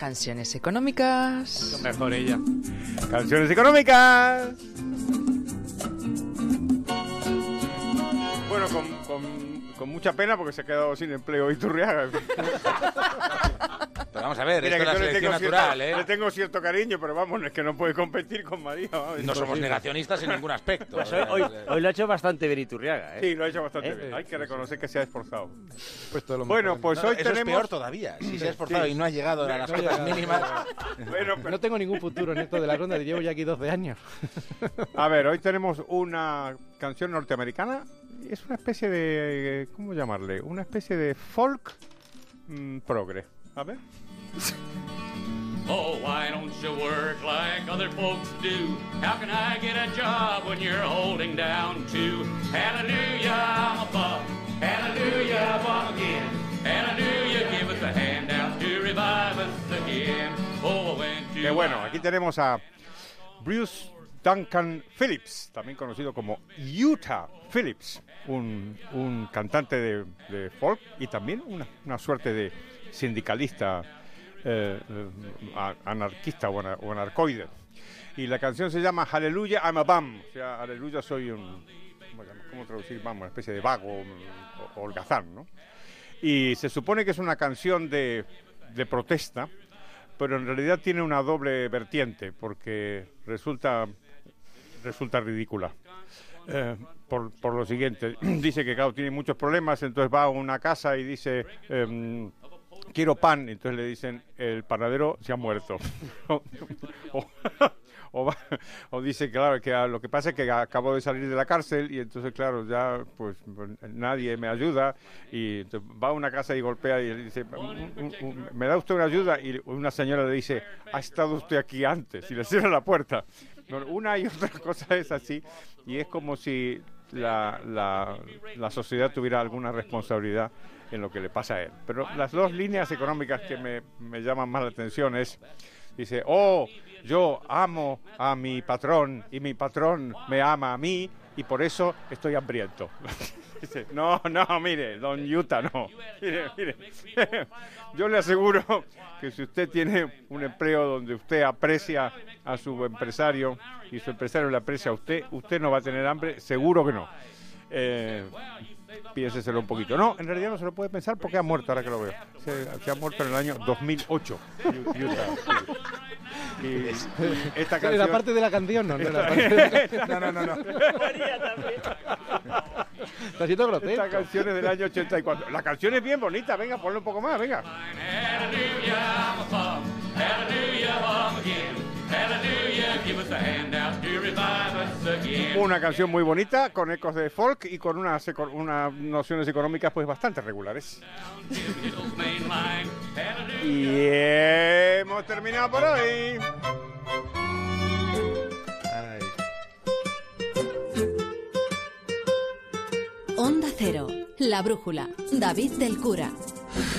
Canciones económicas. Mejor ella. Canciones económicas. Bueno, con, con, con mucha pena porque se ha quedado sin empleo Iturriaga. Pero vamos a ver, Mira, esto que es la selección natural, cierto, ¿eh? le tengo cierto cariño, pero vamos, es que no puede competir con María. vamos, No somos negacionistas en ningún aspecto. Pues hoy, hoy- hoy lo ha hecho bastante bien Iturriaga, ¿eh? Sí, lo ha hecho bastante ¿Eh? bien. Hay que reconocer que se ha esforzado. Pues todo lo Bueno, mejor. pues No, hoy eso es tenemos... peor todavía. Si se ha esforzado Sí. y no ha llegado a las No mínimas. Bueno, pero- No tengo ningún futuro en esto de la ronda, llevo ya aquí 12 años. A ver, hoy tenemos una canción norteamericana. Es una especie de... ¿Cómo llamarle? Una especie de folk mm, progre. A ver. Oh, why don't you work like other folks do? How can I get a job when you're holding down two? Hallelujah, I'm above. Hallelujah, above again. Hallelujah, give us a handout to revive us again. Oh, I went to. Que bueno, aquí tenemos a Bruce Duncan Phillips, también conocido como Utah Phillips, un, un cantante de, de folk y también una, una suerte de sindicalista eh, eh, anarquista o, ana- o anarcoide. Y la canción se llama Hallelujah, I'm a bum. O sea, Aleluya, soy un. ¿Cómo, traducir? Vamos, una especie de vago holgazán, ¿no? Y se supone que es una canción de, de protesta, pero en realidad tiene una doble vertiente, porque resulta, resulta ridícula. Eh, por, por lo siguiente, dice que claro, tiene muchos problemas, entonces va a una casa y dice, em, quiero pan, entonces le dicen, el panadero se ha muerto. o, dice, claro, que ah, lo que pasa es que acabo de salir de la cárcel y entonces, claro, ya pues nadie me ayuda y va a una casa y golpea y le dice, "Un- un- un- ¿me da usted una ayuda? Y una señora le dice, ¿ha estado usted aquí antes? Y le cierra la puerta. Una y otra cosa es así y es como si la, la, la sociedad tuviera alguna responsabilidad en lo que le pasa a él. Pero las dos líneas económicas que me, me llaman más la atención es, dice, oh, yo amo a mi patrón y mi patrón me ama a mí y por eso estoy hambriento. No, no, mire, don Utah, no. Mire, mire. Yo le aseguro que si usted tiene un empleo donde usted aprecia a su empresario y su empresario le aprecia a usted, usted no va a tener hambre, seguro que no. Eh, piénseselo un poquito. No, en realidad no se lo puede pensar porque ha muerto, ahora que lo veo. Se, se ha muerto en el año 2008. Utah, sí. Y esta La canción... parte de la canción, no, no, la parte de la canción. No, no, no, no. Está siendo grotesco. Esta canción es del año 84. La canción es bien bonita, venga, ponle un poco más, venga. Hallelujah, I'm above. Hallelujah, above again. Hallelujah, give us a handout to revive us again. Una canción muy bonita, con ecos de folk y con unas, eco- unas nociones económicas pues bastante regulares. Hill's hemos terminado por hoy. Onda Cero, La Brújula, David del Cura.